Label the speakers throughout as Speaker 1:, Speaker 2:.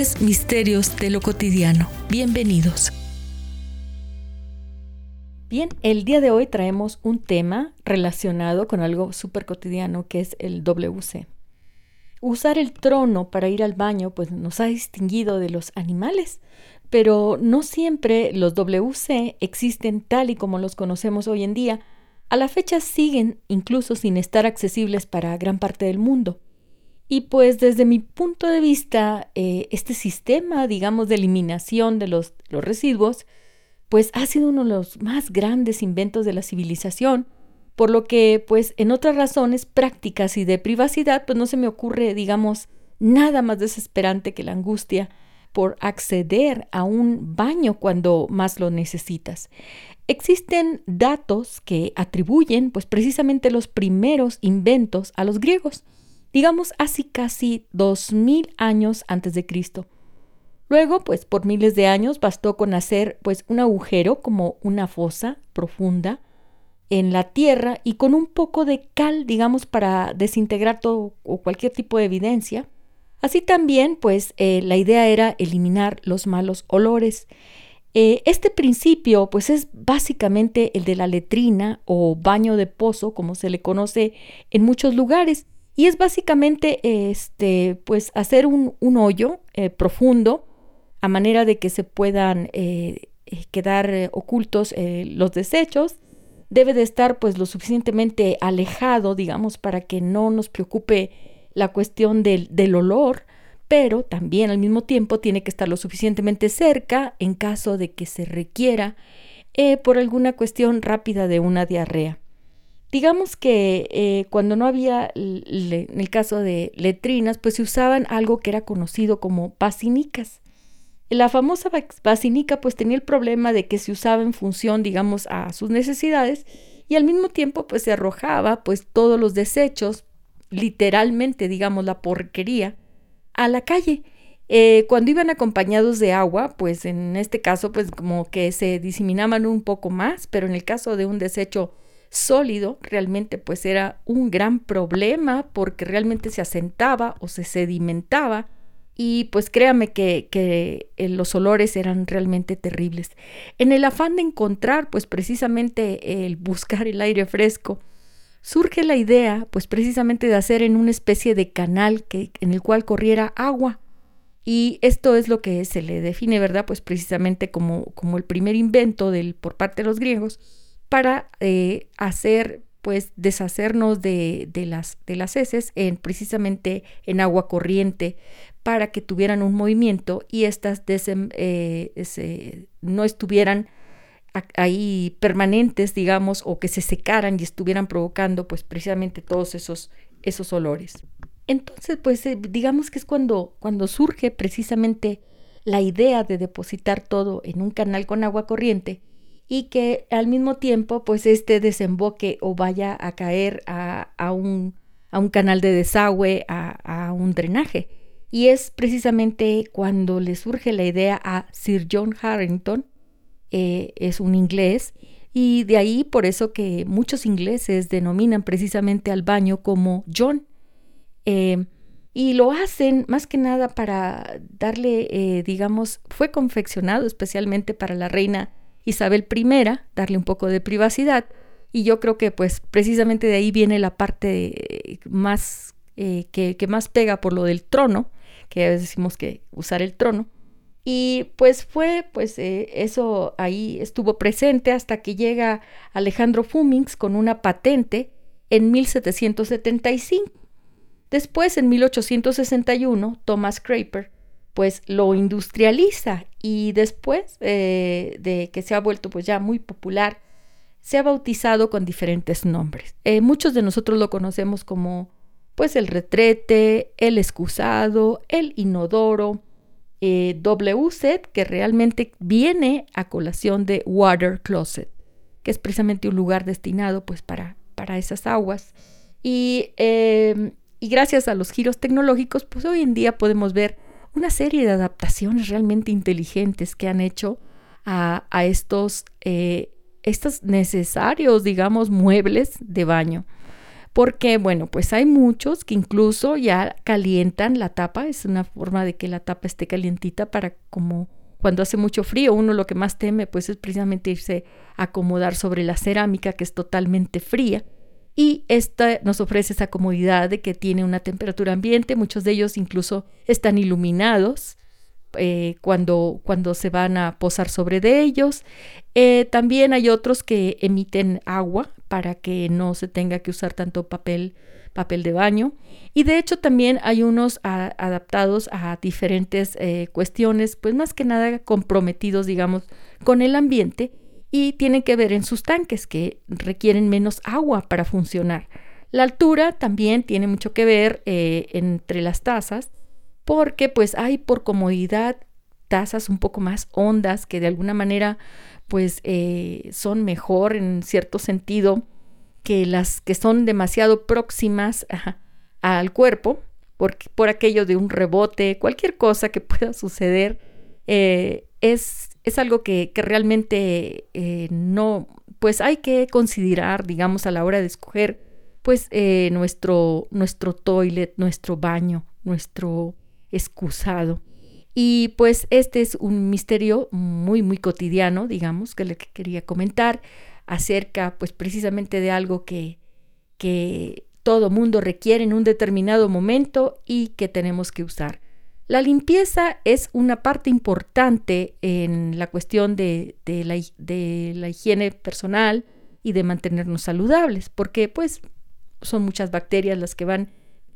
Speaker 1: Misterios de lo Cotidiano. Bienvenidos. Bien, el día de hoy traemos un tema relacionado con algo súper cotidiano que es el WC. Usar el trono para ir al baño pues nos ha distinguido de los animales, pero no siempre los WC existen tal y como los conocemos hoy en día. A la fecha siguen incluso sin estar accesibles para gran parte del mundo. Y pues desde mi punto de vista, eh, este sistema, digamos, de eliminación de los, los residuos, pues ha sido uno de los más grandes inventos de la civilización, por lo que, pues, en otras razones prácticas y de privacidad, pues no se me ocurre, digamos, nada más desesperante que la angustia por acceder a un baño cuando más lo necesitas. Existen datos que atribuyen, pues, precisamente los primeros inventos a los griegos digamos así casi dos mil años antes de Cristo. Luego, pues por miles de años bastó con hacer pues un agujero como una fosa profunda en la tierra y con un poco de cal, digamos, para desintegrar todo o cualquier tipo de evidencia. Así también, pues eh, la idea era eliminar los malos olores. Eh, este principio, pues es básicamente el de la letrina o baño de pozo, como se le conoce en muchos lugares. Y es básicamente este, pues hacer un, hoyo eh, profundo a manera de que se puedan eh, eh, quedar ocultos los desechos. Debe de estar pues lo suficientemente alejado, digamos, para que no nos preocupe la cuestión del, del olor, pero también al mismo tiempo tiene que estar lo suficientemente cerca en caso de que se requiera por alguna cuestión rápida de una diarrea. Digamos que eh, cuando no había, en el caso de letrinas, pues se usaban algo que era conocido como basinicas. La famosa basinica pues tenía el problema de que se usaba en función, digamos, a sus necesidades y al mismo tiempo pues se arrojaba pues todos los desechos, literalmente, digamos, la porquería, a la calle. Eh, cuando iban acompañados de agua, pues en este caso pues como que se diseminaban un poco más, pero en el caso de un desecho sólido, realmente pues era un gran problema porque realmente se asentaba o se sedimentaba y pues créame que, que eh, los olores eran realmente terribles. En el afán de encontrar pues precisamente el buscar el aire fresco, surge la idea pues precisamente de hacer en una especie de canal que, en el cual corriera agua. Y esto es lo que se le define, ¿verdad? Pues precisamente como, como el primer invento del, por parte de los griegos, para eh, hacer pues deshacernos de, de, las, de las heces en, precisamente en agua corriente para que tuvieran un movimiento y éstas eh, no estuvieran ahí permanentes, digamos, o que se secaran y estuvieran provocando pues precisamente todos esos, esos olores. Entonces, pues eh, digamos que es cuando, cuando surge precisamente la idea de depositar todo en un canal con agua corriente y que al mismo tiempo pues este desemboque o vaya a caer a, un, a un, canal de desagüe, a, un drenaje. Y es precisamente cuando le surge la idea a Sir John Harrington, eh, es un inglés, y de ahí por eso que muchos ingleses denominan precisamente al baño como John. Eh, y lo hacen más que nada para darle, eh, digamos, fue confeccionado especialmente para la reina Isabel I, darle un poco de privacidad. Y yo creo que pues precisamente de ahí viene la parte más eh, que, más pega por lo del trono, que a veces decimos que usar el trono. Y pues fue, pues eh, eso ahí estuvo presente hasta que llega Alejandro Fumings con una patente en 1775. Después, en 1861, Thomas Craper pues lo industrializa y después eh, de que se ha vuelto pues ya muy popular, se ha bautizado con diferentes nombres. Eh, muchos de nosotros lo conocemos como pues el retrete, el excusado, el inodoro, eh, WC, que realmente viene a colación de water closet, que es precisamente un lugar destinado pues para, para esas aguas. Y, em, y gracias a los giros tecnológicos, pues hoy en día podemos ver una serie de adaptaciones realmente inteligentes que han hecho a, estos, eh, estos necesarios, digamos, muebles de baño. Porque, bueno, pues hay muchos que incluso ya calientan la tapa, es una forma de que la tapa esté calientita para como cuando hace mucho frío, uno lo que más teme pues es precisamente irse a acomodar sobre la cerámica que es totalmente fría y esta nos ofrece esa comodidad de que tiene una temperatura ambiente, muchos de ellos incluso están iluminados eh, cuando, cuando se van a posar sobre de ellos. Eh, también hay otros que emiten agua para que no se tenga que usar tanto papel, papel de baño. Y de hecho también hay unos adaptados a diferentes eh, cuestiones, pues más que nada comprometidos, digamos, con el ambiente y tienen que ver en sus tanques que requieren menos agua para funcionar. La altura también tiene mucho que ver entre las tazas porque pues hay por comodidad tazas un poco más hondas que de alguna manera pues eh, son mejor en cierto sentido que las que son demasiado próximas al cuerpo por, por, aquello de un rebote, cualquier cosa que pueda suceder, eh, es, es, algo que, que realmente eh, no, pues hay que considerar, digamos, a la hora de escoger, pues nuestro, nuestro toilet, nuestro baño, nuestro excusado. Y pues este es un misterio muy, muy cotidiano, digamos, que le quería comentar acerca pues precisamente de algo que, que todo mundo requiere en un determinado momento y que tenemos que usar. La limpieza es una parte importante en la cuestión de, la, higiene personal y de mantenernos saludables, porque pues son muchas bacterias las que van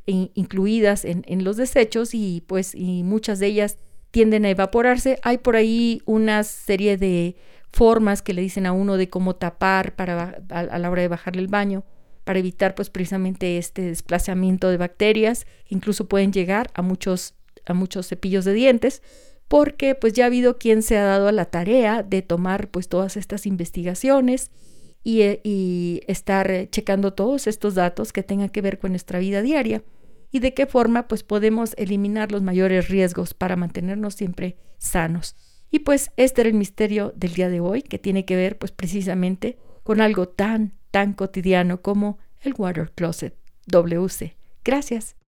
Speaker 1: incluidas en, los desechos y pues y muchas de ellas tienden a evaporarse. Hay por ahí una serie de formas que le dicen a uno de cómo tapar para a, la hora de bajarle el baño para evitar pues precisamente este desplazamiento de bacterias incluso pueden llegar a muchos a muchos cepillos de dientes porque pues ya ha habido quien se ha dado a la tarea de tomar pues todas estas investigaciones y, eh, y estar checando todos estos datos que tengan que ver con nuestra vida diaria y de qué forma pues podemos eliminar los mayores riesgos para mantenernos siempre sanos. Y pues este era el misterio del día de hoy que tiene que ver pues precisamente con algo tan tan cotidiano como el water closet WC. Gracias.